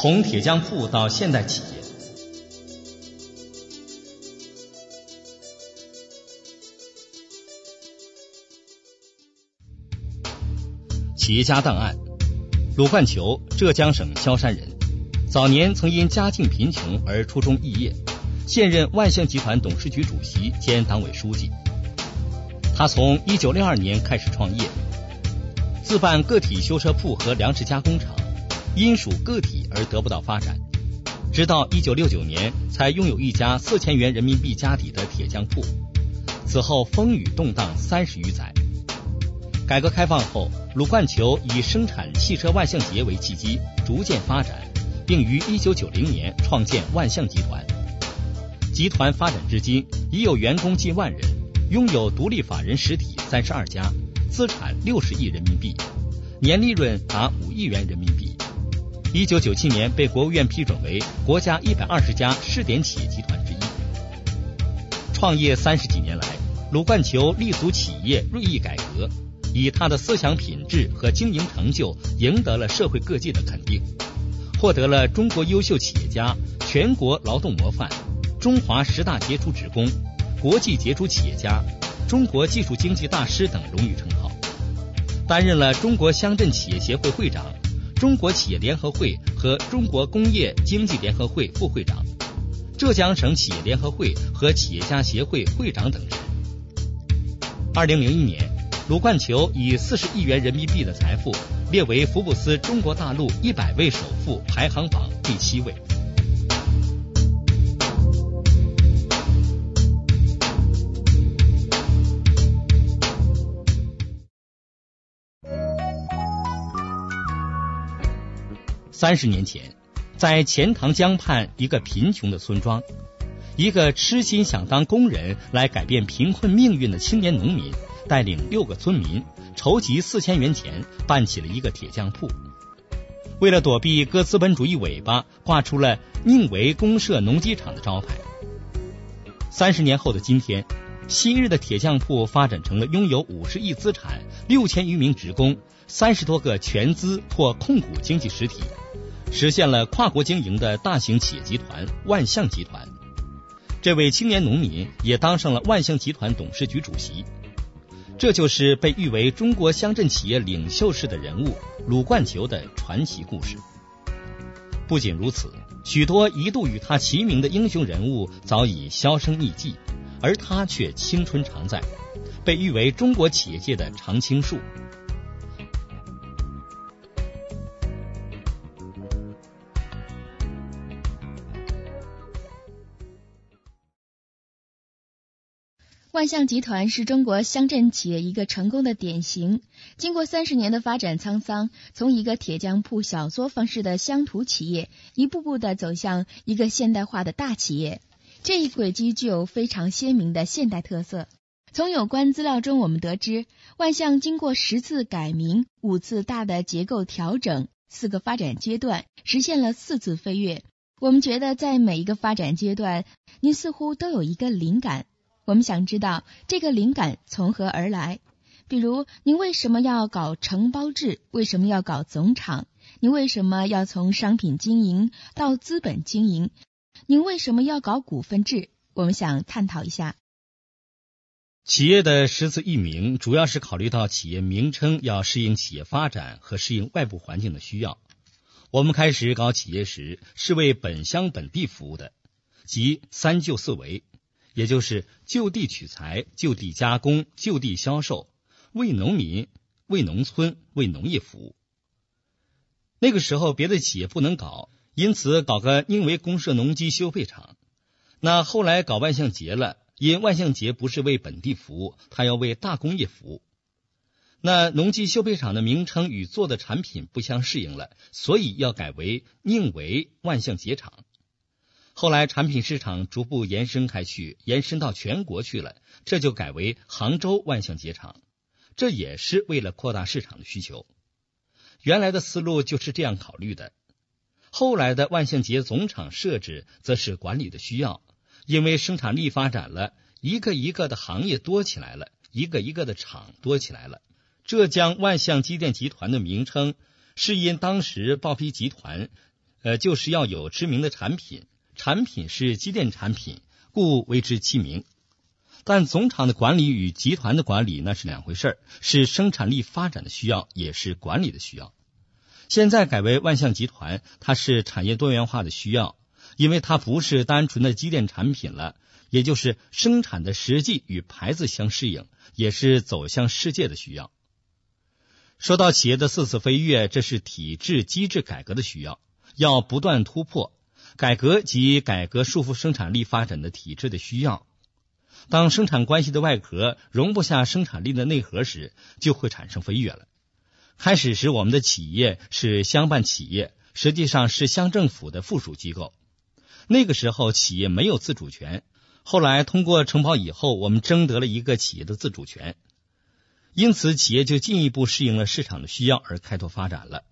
从铁匠铺到现代企业，企业家档案：鲁冠球，浙江省萧山人，早年曾因家境贫穷而初中肄业，现任万象集团董事局主席兼党委书记。他从一九六二年开始创业，自办个体修车铺和粮食加工厂。因属个体而得不到发展，直到一九六九年才拥有一家四千元人民币家底的铁匠铺。此后风雨动荡三十余载。改革开放后，鲁冠球以生产汽车万向节为契机，逐渐发展，并于一九九零年创建万象集团。集团发展至今，已有员工近万人，拥有独立法人实体三十二家，资产六十亿人民币，年利润达五亿元人民币。一九九七年被国务院批准为国家一百二十家试点企业集团之一。创业三十几年来，鲁冠球立足企业锐意改革，以他的思想品质和经营成就赢得了社会各界的肯定，获得了中国优秀企业家、全国劳动模范、中华十大杰出职工、国际杰出企业家、中国技术经济大师等荣誉称号，担任了中国乡镇企业协会会长。中国企业联合会和中国工业经济联合会副会长，浙江省企业联合会和企业家协会会长等职。二零零一年，鲁冠球以四十亿元人民币的财富列为福布斯中国大陆一百位首富排行榜第七位。三十年前，在钱塘江畔一个贫穷的村庄，一个痴心想当工人来改变贫困命运的青年农民，带领六个村民筹集四千元钱，办起了一个铁匠铺。为了躲避割资本主义尾巴，挂出了宁为公社农机厂的招牌。三十年后的今天，昔日的铁匠铺发展成了拥有五十亿资产、六千余名职工、三十多个全资或控股经济实体。实现了跨国经营的大型企业集团万象集团，这位青年农民也当上了万象集团董事局主席。这就是被誉为中国乡镇企业领袖式的人物鲁冠球的传奇故事。不仅如此，许多一度与他齐名的英雄人物早已销声匿迹，而他却青春常在，被誉为中国企业界的常青树。万象集团是中国乡镇企业一个成功的典型。经过三十年的发展沧桑，从一个铁匠铺小作坊式的乡土企业，一步步的走向一个现代化的大企业，这一轨迹具有非常鲜明的现代特色。从有关资料中，我们得知，万象经过十次改名、五次大的结构调整、四个发展阶段，实现了四次飞跃。我们觉得，在每一个发展阶段，您似乎都有一个灵感。我们想知道这个灵感从何而来，比如您为什么要搞承包制？为什么要搞总厂？您为什么要从商品经营到资本经营？您为什么要搞股份制？我们想探讨一下。企业的十次易名，主要是考虑到企业名称要适应企业发展和适应外部环境的需要。我们开始搞企业时，是为本乡本地服务的，即三就四围。也就是就地取材、就地加工、就地销售，为农民、为农村、为农业服务。那个时候别的企业不能搞，因此搞个宁为公社农机修配厂。那后来搞万象节了，因万象节不是为本地服务，它要为大工业服务。那农机修配厂的名称与做的产品不相适应了，所以要改为宁为万象节厂。后来产品市场逐步延伸开去，延伸到全国去了，这就改为杭州万象节厂，这也是为了扩大市场的需求。原来的思路就是这样考虑的。后来的万象节总厂设置，则是管理的需要，因为生产力发展了，一个一个的行业多起来了，一个一个的厂多起来了。浙江万象机电集团的名称，是因当时报批集团。呃，就是要有知名的产品，产品是机电产品，故为之其名。但总厂的管理与集团的管理那是两回事儿，是生产力发展的需要，也是管理的需要。现在改为万象集团，它是产业多元化的需要，因为它不是单纯的机电产品了，也就是生产的实际与牌子相适应，也是走向世界的需要。说到企业的四次飞跃，这是体制机制改革的需要，要不断突破改革及改革束缚生产力发展的体制的需要。当生产关系的外壳容不下生产力的内核时，就会产生飞跃了。开始时，我们的企业是乡办企业，实际上是乡政府的附属机构。那个时候，企业没有自主权。后来通过承包以后，我们争得了一个企业的自主权，因此企业就进一步适应了市场的需要而开拓发展了。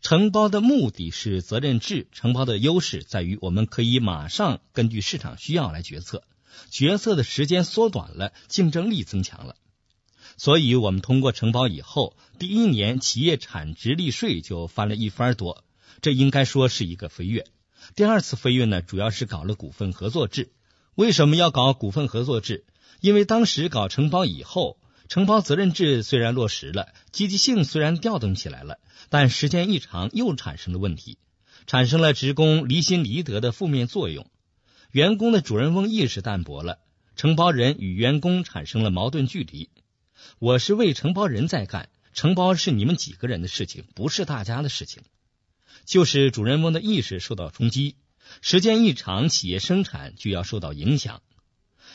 承包的目的是责任制，承包的优势在于我们可以马上根据市场需要来决策。决策的时间缩短了，竞争力增强了，所以我们通过承包以后，第一年企业产值利税就翻了一番多，这应该说是一个飞跃。第二次飞跃呢，主要是搞了股份合作制。为什么要搞股份合作制？因为当时搞承包以后，承包责任制虽然落实了，积极性虽然调动起来了，但时间一长又产生了问题，产生了职工离心离德的负面作用。员工的主人翁意识淡薄了，承包人与员工产生了矛盾距离。我是为承包人在干，承包是你们几个人的事情，不是大家的事情。就是主人翁的意识受到冲击，时间一长，企业生产就要受到影响。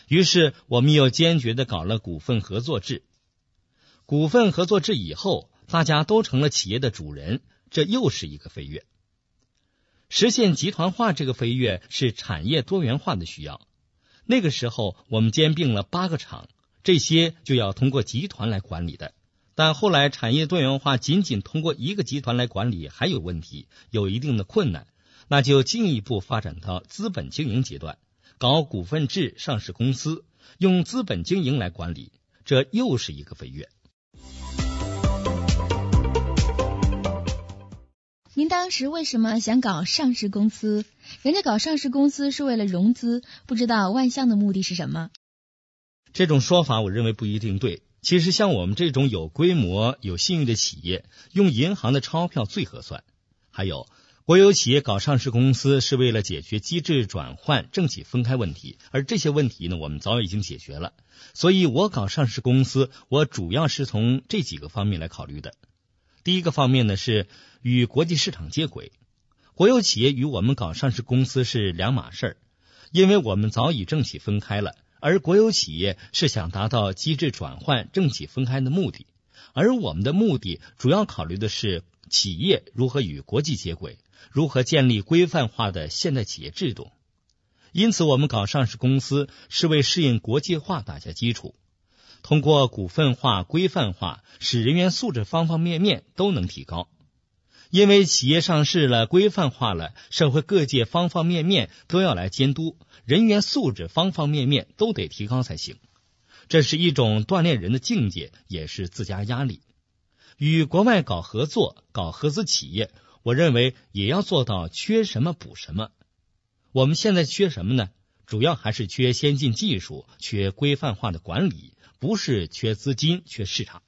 于是，我们又坚决的搞了股份合作制。股份合作制以后，大家都成了企业的主人，这又是一个飞跃。实现集团化这个飞跃是产业多元化的需要。那个时候，我们兼并了八个厂，这些就要通过集团来管理的。但后来产业多元化仅仅通过一个集团来管理还有问题，有一定的困难，那就进一步发展到资本经营阶段，搞股份制上市公司，用资本经营来管理，这又是一个飞跃。您当时为什么想搞上市公司？人家搞上市公司是为了融资，不知道万象的目的是什么？这种说法我认为不一定对。其实像我们这种有规模、有信誉的企业，用银行的钞票最合算。还有，国有企业搞上市公司是为了解决机制转换、政企分开问题，而这些问题呢，我们早已经解决了。所以我搞上市公司，我主要是从这几个方面来考虑的。第一个方面呢是与国际市场接轨，国有企业与我们搞上市公司是两码事儿，因为我们早已政企分开了，而国有企业是想达到机制转换、政企分开的目的，而我们的目的主要考虑的是企业如何与国际接轨，如何建立规范化的现代企业制度，因此我们搞上市公司是为适应国际化打下基础。通过股份化、规范化，使人员素质方方面面都能提高。因为企业上市了、规范化了，社会各界方方面面都要来监督，人员素质方方面面都得提高才行。这是一种锻炼人的境界，也是自家压力。与国外搞合作、搞合资企业，我认为也要做到缺什么补什么。我们现在缺什么呢？主要还是缺先进技术，缺规范化的管理。不是缺资金，缺市场。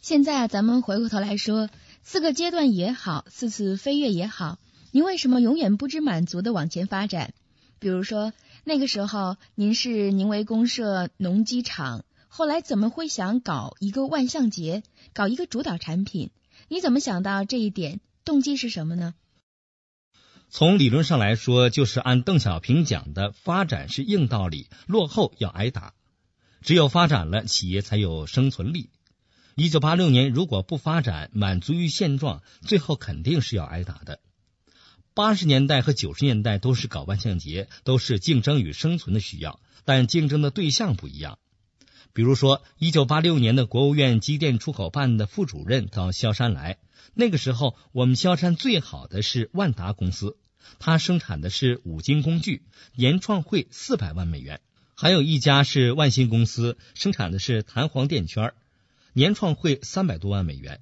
现在啊，咱们回过头来说，四个阶段也好，四次飞跃也好，您为什么永远不知满足的往前发展？比如说，那个时候您是宁为公社农机厂，后来怎么会想搞一个万象节，搞一个主导产品？你怎么想到这一点？动机是什么呢？从理论上来说，就是按邓小平讲的，发展是硬道理，落后要挨打。只有发展了，企业才有生存力。一九八六年如果不发展，满足于现状，最后肯定是要挨打的。八十年代和九十年代都是搞万象节，都是竞争与生存的需要，但竞争的对象不一样。比如说，一九八六年的国务院机电出口办的副主任到萧山来，那个时候我们萧山最好的是万达公司。他生产的是五金工具，年创汇四百万美元；还有一家是万兴公司，生产的是弹簧垫圈，年创汇三百多万美元。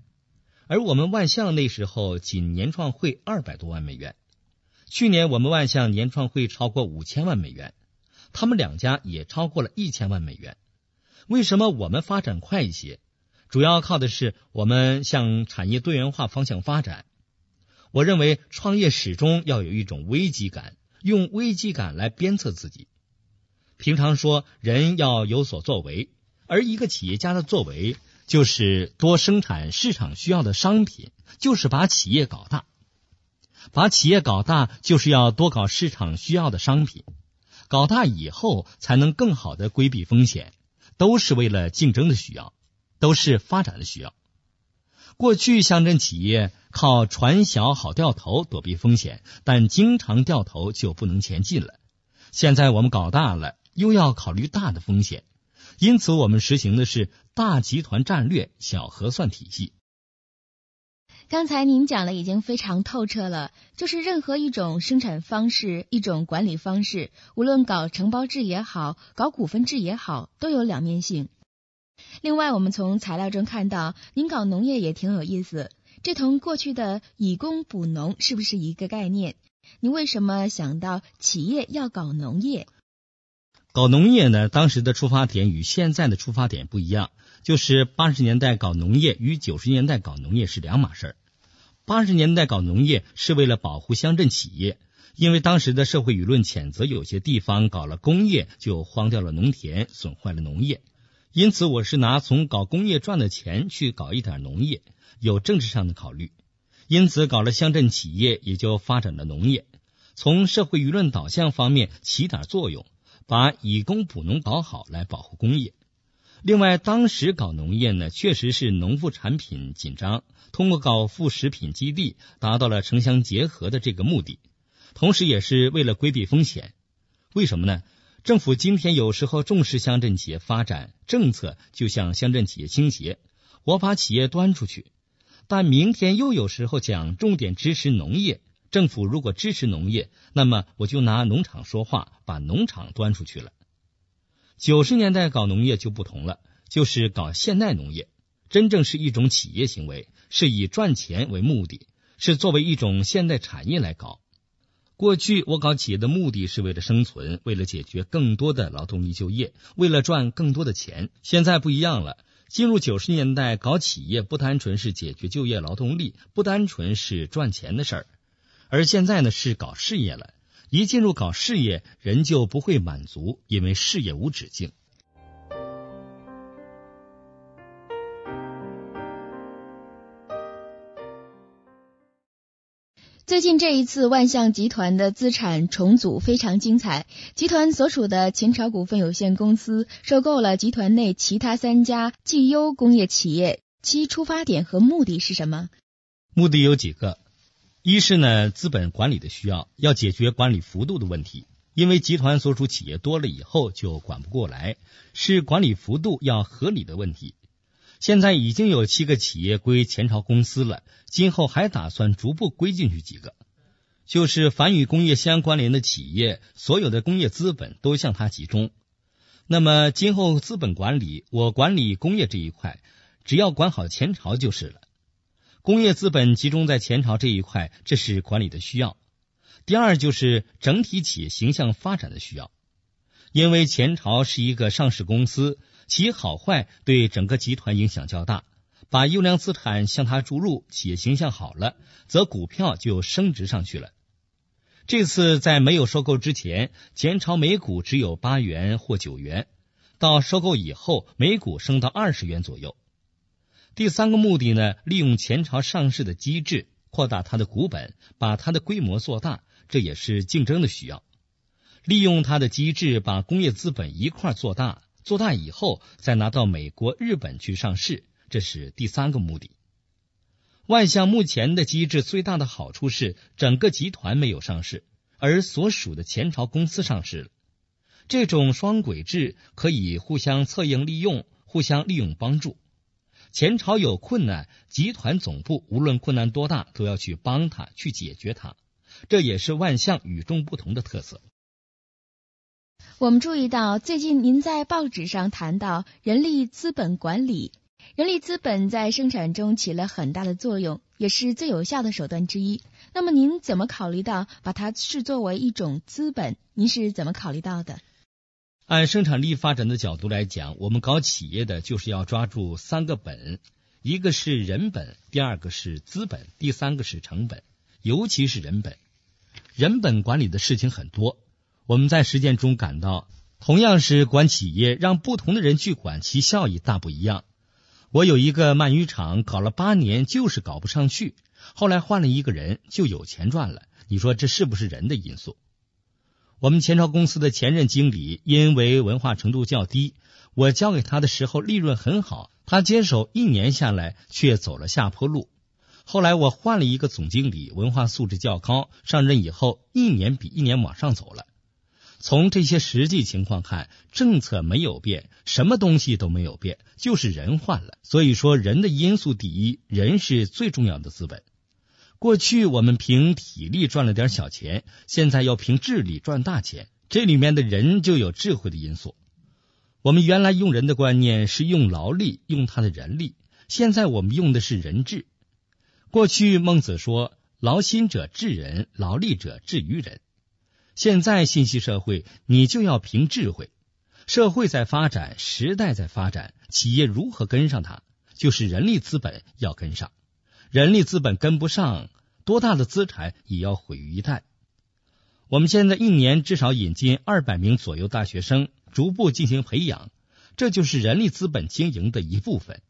而我们万象那时候仅年创汇二百多万美元。去年我们万象年创汇超过五千万美元，他们两家也超过了一千万美元。为什么我们发展快一些？主要靠的是我们向产业多元化方向发展。我认为创业始终要有一种危机感，用危机感来鞭策自己。平常说人要有所作为，而一个企业家的作为就是多生产市场需要的商品，就是把企业搞大。把企业搞大，就是要多搞市场需要的商品，搞大以后才能更好的规避风险，都是为了竞争的需要，都是发展的需要。过去乡镇企业靠船小好掉头躲避风险，但经常掉头就不能前进了。现在我们搞大了，又要考虑大的风险，因此我们实行的是大集团战略、小核算体系。刚才您讲的已经非常透彻了，就是任何一种生产方式、一种管理方式，无论搞承包制也好，搞股份制也好，都有两面性。另外，我们从材料中看到，您搞农业也挺有意思，这同过去的以工补农是不是一个概念？您为什么想到企业要搞农业？搞农业呢？当时的出发点与现在的出发点不一样，就是八十年代搞农业与九十年代搞农业是两码事儿。八十年代搞农业是为了保护乡镇企业，因为当时的社会舆论谴责有些地方搞了工业就荒掉了农田，损坏了农业。因此，我是拿从搞工业赚的钱去搞一点农业，有政治上的考虑。因此，搞了乡镇企业，也就发展了农业，从社会舆论导向方面起点作用。把以工补农搞好来保护工业。另外，当时搞农业呢，确实是农副产品紧张，通过搞副食品基地，达到了城乡结合的这个目的，同时也是为了规避风险。为什么呢？政府今天有时候重视乡镇企业发展，政策就向乡镇企业倾斜，我把企业端出去；但明天又有时候讲重点支持农业。政府如果支持农业，那么我就拿农场说话，把农场端出去了。九十年代搞农业就不同了，就是搞现代农业，真正是一种企业行为，是以赚钱为目的，是作为一种现代产业来搞。过去我搞企业的目的是为了生存，为了解决更多的劳动力就业，为了赚更多的钱。现在不一样了，进入九十年代搞企业，不单纯是解决就业劳动力，不单纯是赚钱的事儿。而现在呢是搞事业了，一进入搞事业，人就不会满足，因为事业无止境。最近这一次万象集团的资产重组非常精彩，集团所属的前朝股份有限公司收购了集团内其他三家绩优工业企业，其出发点和目的是什么？目的有几个。一是呢，资本管理的需要，要解决管理幅度的问题，因为集团所属企业多了以后就管不过来，是管理幅度要合理的问题。现在已经有七个企业归前朝公司了，今后还打算逐步归进去几个，就是凡与工业相关联的企业，所有的工业资本都向它集中。那么今后资本管理，我管理工业这一块，只要管好前朝就是了。工业资本集中在前朝这一块，这是管理的需要。第二就是整体企业形象发展的需要，因为前朝是一个上市公司，其好坏对整个集团影响较大。把优良资产向它注入，企业形象好了，则股票就升值上去了。这次在没有收购之前，前朝每股只有八元或九元，到收购以后，每股升到二十元左右。第三个目的呢，利用前朝上市的机制，扩大它的股本，把它的规模做大，这也是竞争的需要。利用它的机制，把工业资本一块做大，做大以后再拿到美国、日本去上市，这是第三个目的。万象目前的机制最大的好处是，整个集团没有上市，而所属的前朝公司上市了。这种双轨制可以互相策应利用，互相利用帮助。前朝有困难，集团总部无论困难多大，都要去帮他去解决它。这也是万象与众不同的特色。我们注意到，最近您在报纸上谈到人力资本管理，人力资本在生产中起了很大的作用，也是最有效的手段之一。那么您怎么考虑到把它视作为一种资本？您是怎么考虑到的？按生产力发展的角度来讲，我们搞企业的就是要抓住三个本：一个是人本，第二个是资本，第三个是成本，尤其是人本。人本管理的事情很多，我们在实践中感到，同样是管企业，让不同的人去管，其效益大不一样。我有一个鳗鱼厂，搞了八年就是搞不上去，后来换了一个人就有钱赚了。你说这是不是人的因素？我们前朝公司的前任经理因为文化程度较低，我交给他的时候利润很好，他接手一年下来却走了下坡路。后来我换了一个总经理，文化素质较高，上任以后一年比一年往上走了。从这些实际情况看，政策没有变，什么东西都没有变，就是人换了。所以说，人的因素第一，人是最重要的资本。过去我们凭体力赚了点小钱，现在要凭智力赚大钱，这里面的人就有智慧的因素。我们原来用人的观念是用劳力，用他的人力，现在我们用的是人治。过去孟子说：“劳心者治人，劳力者治于人。”现在信息社会，你就要凭智慧。社会在发展，时代在发展，企业如何跟上它？就是人力资本要跟上。人力资本跟不上，多大的资产也要毁于一旦。我们现在一年至少引进二百名左右大学生，逐步进行培养，这就是人力资本经营的一部分。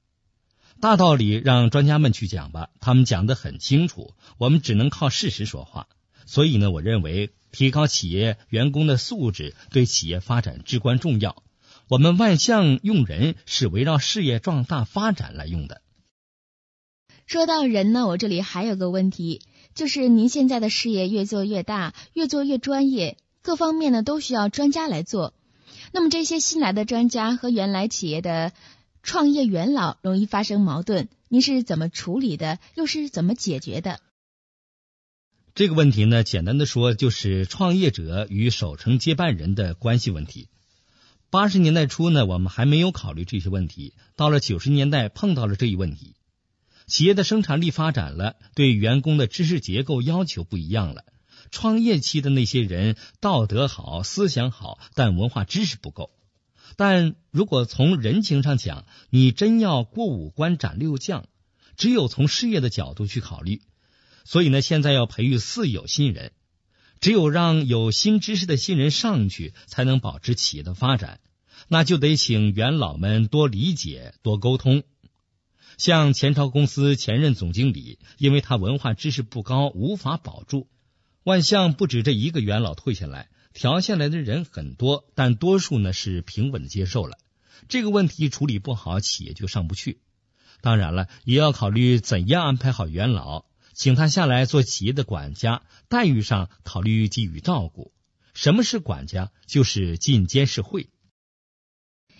大道理让专家们去讲吧，他们讲得很清楚，我们只能靠事实说话。所以呢，我认为。提高企业员工的素质对企业发展至关重要。我们万象用人是围绕事业壮大发展来用的。说到人呢，我这里还有个问题，就是您现在的事业越做越大，越做越专业，各方面呢都需要专家来做。那么这些新来的专家和原来企业的创业元老容易发生矛盾，您是怎么处理的？又是怎么解决的？这个问题呢，简单的说就是创业者与守成接班人的关系问题。八十年代初呢，我们还没有考虑这些问题，到了九十年代碰到了这一问题。企业的生产力发展了，对员工的知识结构要求不一样了。创业期的那些人道德好，思想好，但文化知识不够。但如果从人情上讲，你真要过五关斩六将，只有从事业的角度去考虑。所以呢，现在要培育四有新人，只有让有新知识的新人上去，才能保持企业的发展。那就得请元老们多理解、多沟通。像前朝公司前任总经理，因为他文化知识不高，无法保住。万象不止这一个元老退下来，调下来的人很多，但多数呢是平稳的接受了。这个问题处理不好，企业就上不去。当然了，也要考虑怎样安排好元老。请他下来做企业的管家，待遇上考虑给予照顾。什么是管家？就是进监事会。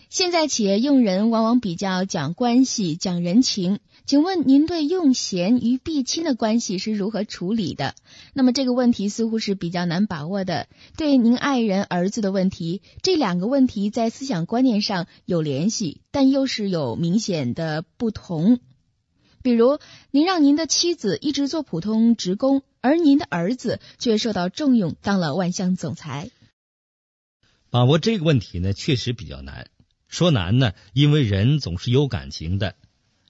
现在企业用人往往比较讲关系、讲人情，请问您对用贤与避亲的关系是如何处理的？那么这个问题似乎是比较难把握的。对您爱人儿子的问题，这两个问题在思想观念上有联系，但又是有明显的不同。比如，您让您的妻子一直做普通职工，而您的儿子却受到重用，当了万象总裁。把握这个问题呢，确实比较难。说难呢，因为人总是有感情的；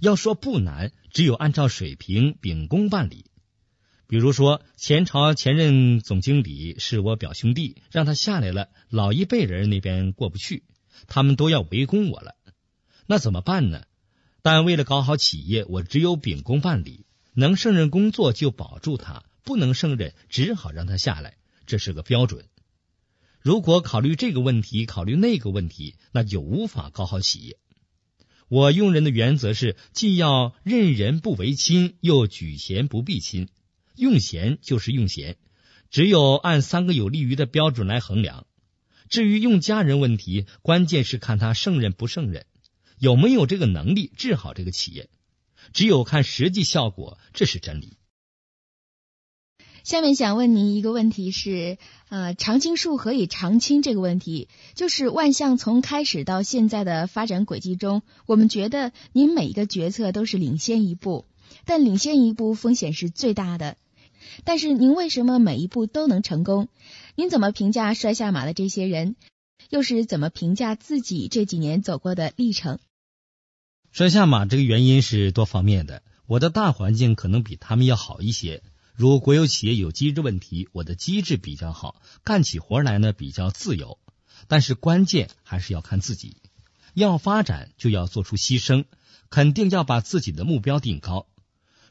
要说不难，只有按照水平秉公办理。比如说，前朝前任总经理是我表兄弟，让他下来了，老一辈人那边过不去，他们都要围攻我了，那怎么办呢？但为了搞好企业，我只有秉公办理，能胜任工作就保住他，不能胜任只好让他下来，这是个标准。如果考虑这个问题，考虑那个问题，那就无法搞好企业。我用人的原则是，既要任人不为亲，又举贤不避亲。用贤就是用贤，只有按三个有利于的标准来衡量。至于用家人问题，关键是看他胜任不胜任。有没有这个能力治好这个企业？只有看实际效果，这是真理。下面想问您一个问题是，呃，常青树何以常青这个问题，就是万象从开始到现在的发展轨迹中，我们觉得您每一个决策都是领先一步，但领先一步风险是最大的。但是您为什么每一步都能成功？您怎么评价摔下马的这些人？又是怎么评价自己这几年走过的历程？摔下马这个原因是多方面的，我的大环境可能比他们要好一些。如国有企业有机制问题，我的机制比较好，干起活来呢比较自由。但是关键还是要看自己，要发展就要做出牺牲，肯定要把自己的目标定高。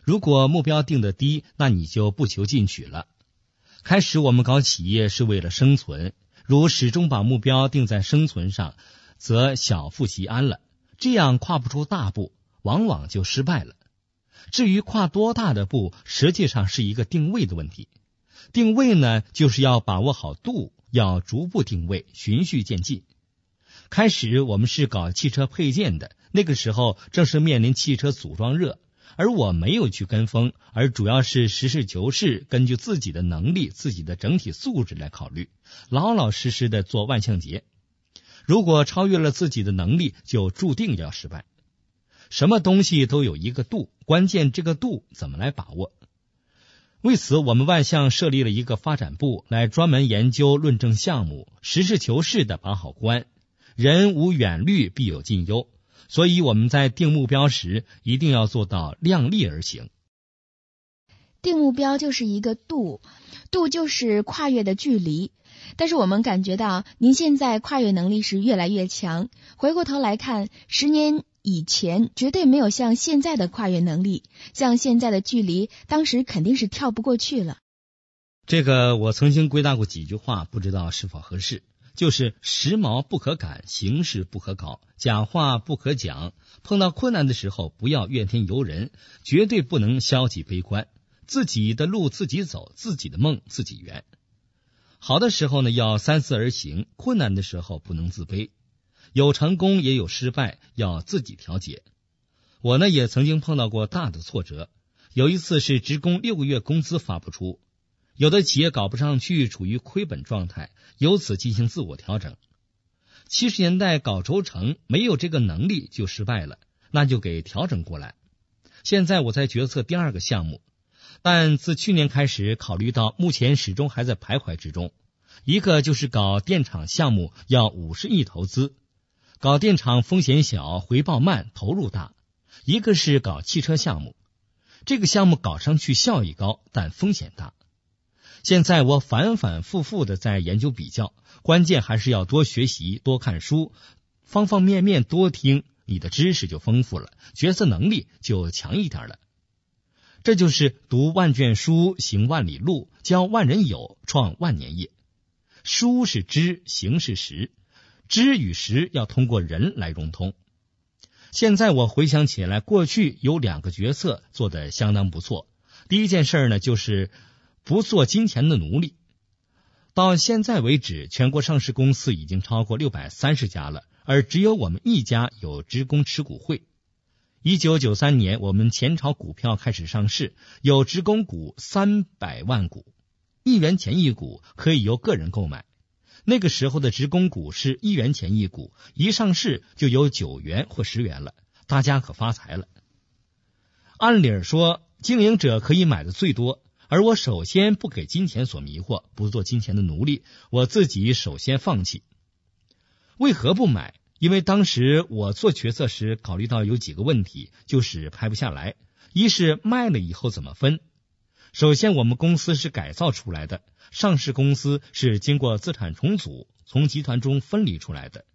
如果目标定的低，那你就不求进取了。开始我们搞企业是为了生存，如始终把目标定在生存上，则小富即安了。这样跨不出大步，往往就失败了。至于跨多大的步，实际上是一个定位的问题。定位呢，就是要把握好度，要逐步定位，循序渐进。开始我们是搞汽车配件的，那个时候正是面临汽车组装热，而我没有去跟风，而主要是实事求是，根据自己的能力、自己的整体素质来考虑，老老实实的做万向节。如果超越了自己的能力，就注定要失败。什么东西都有一个度，关键这个度怎么来把握？为此，我们万象设立了一个发展部，来专门研究论证项目，实事求是的把好关。人无远虑，必有近忧，所以我们在定目标时，一定要做到量力而行。定目标就是一个度，度就是跨越的距离。但是我们感觉到您现在跨越能力是越来越强。回过头来看，十年以前绝对没有像现在的跨越能力，像现在的距离，当时肯定是跳不过去了。这个我曾经归纳过几句话，不知道是否合适。就是时髦不可赶，形势不可搞，假话不可讲。碰到困难的时候，不要怨天尤人，绝对不能消极悲观。自己的路自己走，自己的梦自己圆。好的时候呢，要三思而行；困难的时候不能自卑，有成功也有失败，要自己调节。我呢也曾经碰到过大的挫折，有一次是职工六个月工资发不出，有的企业搞不上去，处于亏本状态，由此进行自我调整。七十年代搞轴承，没有这个能力就失败了，那就给调整过来。现在我在决策第二个项目。但自去年开始，考虑到目前始终还在徘徊之中，一个就是搞电厂项目要五十亿投资，搞电厂风险小，回报慢，投入大；一个是搞汽车项目，这个项目搞上去效益高，但风险大。现在我反反复复的在研究比较，关键还是要多学习、多看书，方方面面多听，你的知识就丰富了，决策能力就强一点了。这就是读万卷书，行万里路，交万人友，创万年业。书是知，行是实，知与实要通过人来融通。现在我回想起来，过去有两个决策做得相当不错。第一件事呢，就是不做金钱的奴隶。到现在为止，全国上市公司已经超过六百三十家了，而只有我们一家有职工持股会。一九九三年，我们前朝股票开始上市，有职工股三百万股，一元钱一股，可以由个人购买。那个时候的职工股是一元钱一股，一上市就有九元或十元了，大家可发财了。按理说，经营者可以买的最多，而我首先不给金钱所迷惑，不做金钱的奴隶，我自己首先放弃。为何不买？因为当时我做决策时考虑到有几个问题，就是拍不下来。一是卖了以后怎么分？首先，我们公司是改造出来的，上市公司是经过资产重组，从集团中分离出来的，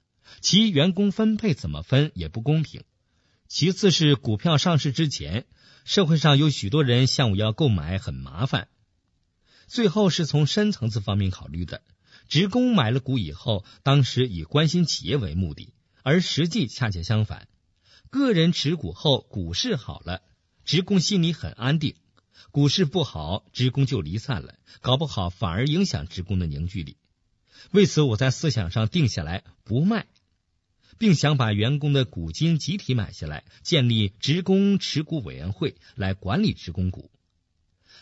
其员工分配怎么分也不公平。其次是股票上市之前，社会上有许多人向我要购买，很麻烦。最后是从深层次方面考虑的。职工买了股以后，当时以关心企业为目的，而实际恰恰相反。个人持股后，股市好了，职工心里很安定；股市不好，职工就离散了，搞不好反而影响职工的凝聚力。为此，我在思想上定下来不卖，并想把员工的股金集体买下来，建立职工持股委员会来管理职工股。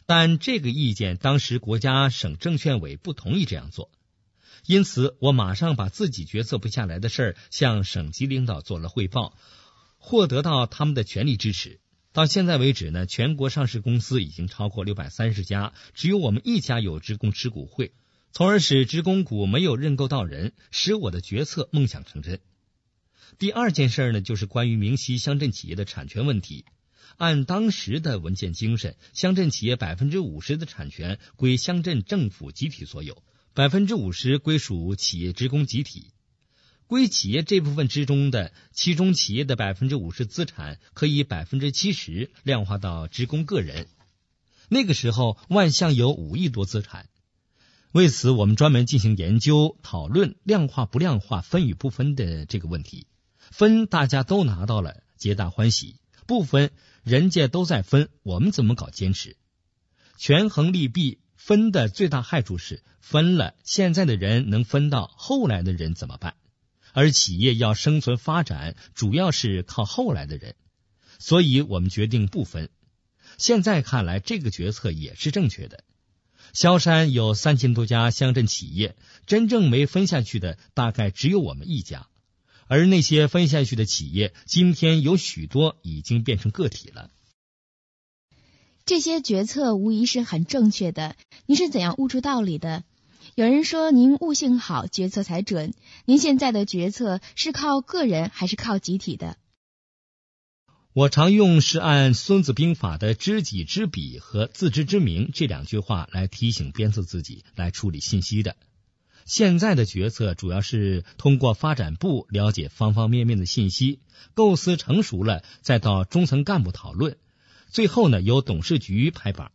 但这个意见当时国家省证券委不同意这样做，因此我马上把自己决策不下来的事儿向省级领导做了汇报，获得到他们的全力支持。到现在为止呢，全国上市公司已经超过六百三十家，只有我们一家有职工持股会，从而使职工股没有认购到人，使我的决策梦想成真。第二件事呢，就是关于明溪乡镇企业的产权问题。按当时的文件精神，乡镇企业百分之五十的产权归乡镇政府集体所有，百分之五十归属企业职工集体。归企业这部分之中的，其中企业的百分之五十资产可以百分之七十量化到职工个人。那个时候，万象有五亿多资产。为此，我们专门进行研究讨论量化不量化、分与不分的这个问题。分大家都拿到了，皆大欢喜；不分。人家都在分，我们怎么搞坚持？权衡利弊，分的最大害处是分了，现在的人能分到，后来的人怎么办？而企业要生存发展，主要是靠后来的人，所以我们决定不分。现在看来，这个决策也是正确的。萧山有三千多家乡镇企业，真正没分下去的，大概只有我们一家。而那些分下去的企业，今天有许多已经变成个体了。这些决策无疑是很正确的。您是怎样悟出道理的？有人说您悟性好，决策才准。您现在的决策是靠个人还是靠集体的？我常用是按《孙子兵法》的“知己知彼”和“自知之明”这两句话来提醒鞭策自己来处理信息的。现在的决策主要是通过发展部了解方方面面的信息，构思成熟了，再到中层干部讨论，最后呢由董事局拍板。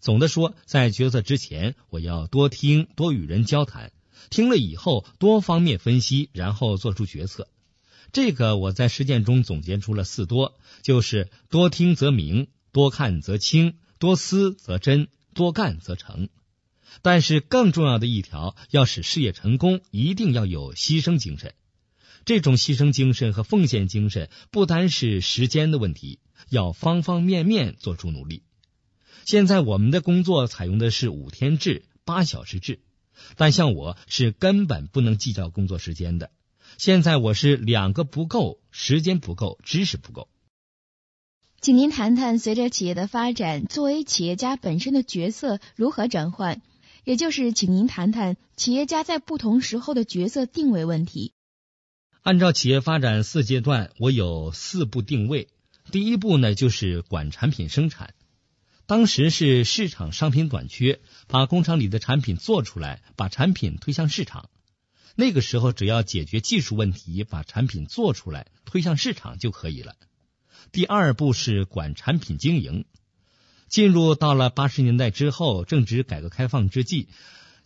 总的说，在决策之前，我要多听，多与人交谈，听了以后多方面分析，然后做出决策。这个我在实践中总结出了四多，就是多听则明，多看则清，多思则真，多干则成。但是更重要的一条，要使事业成功，一定要有牺牲精神。这种牺牲精神和奉献精神，不单是时间的问题，要方方面面做出努力。现在我们的工作采用的是五天制、八小时制，但像我是根本不能计较工作时间的。现在我是两个不够，时间不够，知识不够。请您谈谈，随着企业的发展，作为企业家本身的角色如何转换？也就是，请您谈谈企业家在不同时候的角色定位问题。按照企业发展四阶段，我有四步定位。第一步呢，就是管产品生产。当时是市场商品短缺，把工厂里的产品做出来，把产品推向市场。那个时候，只要解决技术问题，把产品做出来，推向市场就可以了。第二步是管产品经营。进入到了八十年代之后，正值改革开放之际，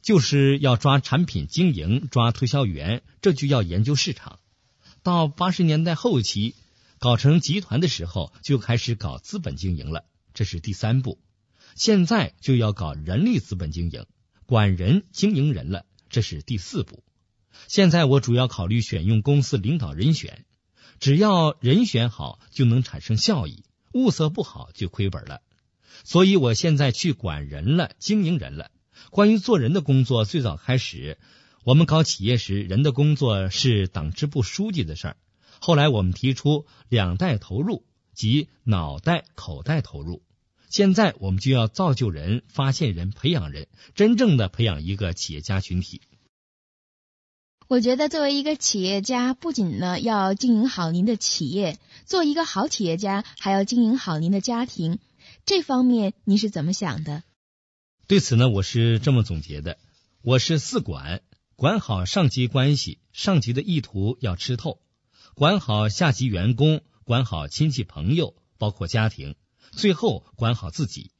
就是要抓产品经营，抓推销员，这就要研究市场。到八十年代后期，搞成集团的时候，就开始搞资本经营了，这是第三步。现在就要搞人力资本经营，管人经营人了，这是第四步。现在我主要考虑选用公司领导人选，只要人选好，就能产生效益；物色不好，就亏本了。所以，我现在去管人了，经营人了。关于做人的工作，最早开始，我们搞企业时，人的工作是党支部书记的事儿。后来，我们提出两代投入，即脑袋、口袋投入。现在，我们就要造就人、发现人、培养人，真正的培养一个企业家群体。我觉得，作为一个企业家，不仅呢要经营好您的企业，做一个好企业家，还要经营好您的家庭。这方面您是怎么想的？对此呢，我是这么总结的：我是四管，管好上级关系，上级的意图要吃透；管好下级员工，管好亲戚朋友，包括家庭；最后管好自己。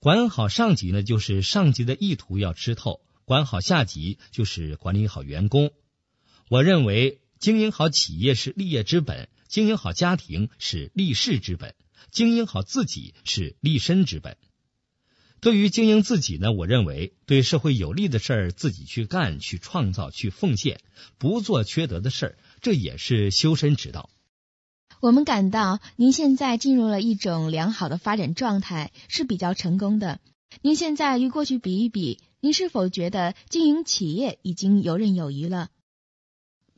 管好上级呢，就是上级的意图要吃透；管好下级，就是管理好员工。我认为，经营好企业是立业之本，经营好家庭是立世之本。经营好自己是立身之本。对于经营自己呢，我认为对社会有利的事儿自己去干、去创造、去奉献，不做缺德的事儿，这也是修身之道。我们感到您现在进入了一种良好的发展状态，是比较成功的。您现在与过去比一比，您是否觉得经营企业已经游刃有余了？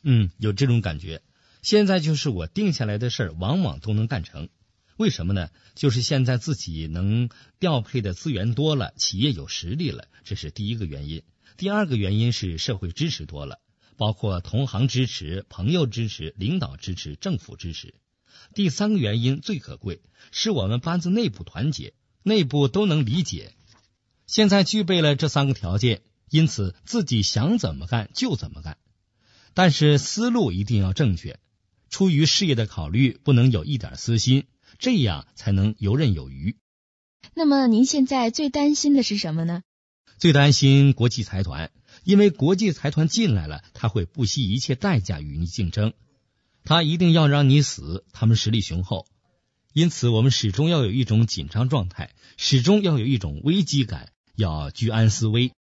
嗯，有这种感觉。现在就是我定下来的事儿，往往都能干成。为什么呢？就是现在自己能调配的资源多了，企业有实力了，这是第一个原因。第二个原因是社会支持多了，包括同行支持、朋友支持、领导支持、政府支持。第三个原因最可贵，是我们班子内部团结，内部都能理解。现在具备了这三个条件，因此自己想怎么干就怎么干，但是思路一定要正确，出于事业的考虑，不能有一点私心，这样才能游刃有余。那么您现在最担心的是什么呢？最担心国际财团，因为国际财团进来了，他会不惜一切代价与你竞争，他一定要让你死。他们实力雄厚，因此我们始终要有一种紧张状态，始终要有一种危机感。要居安思危。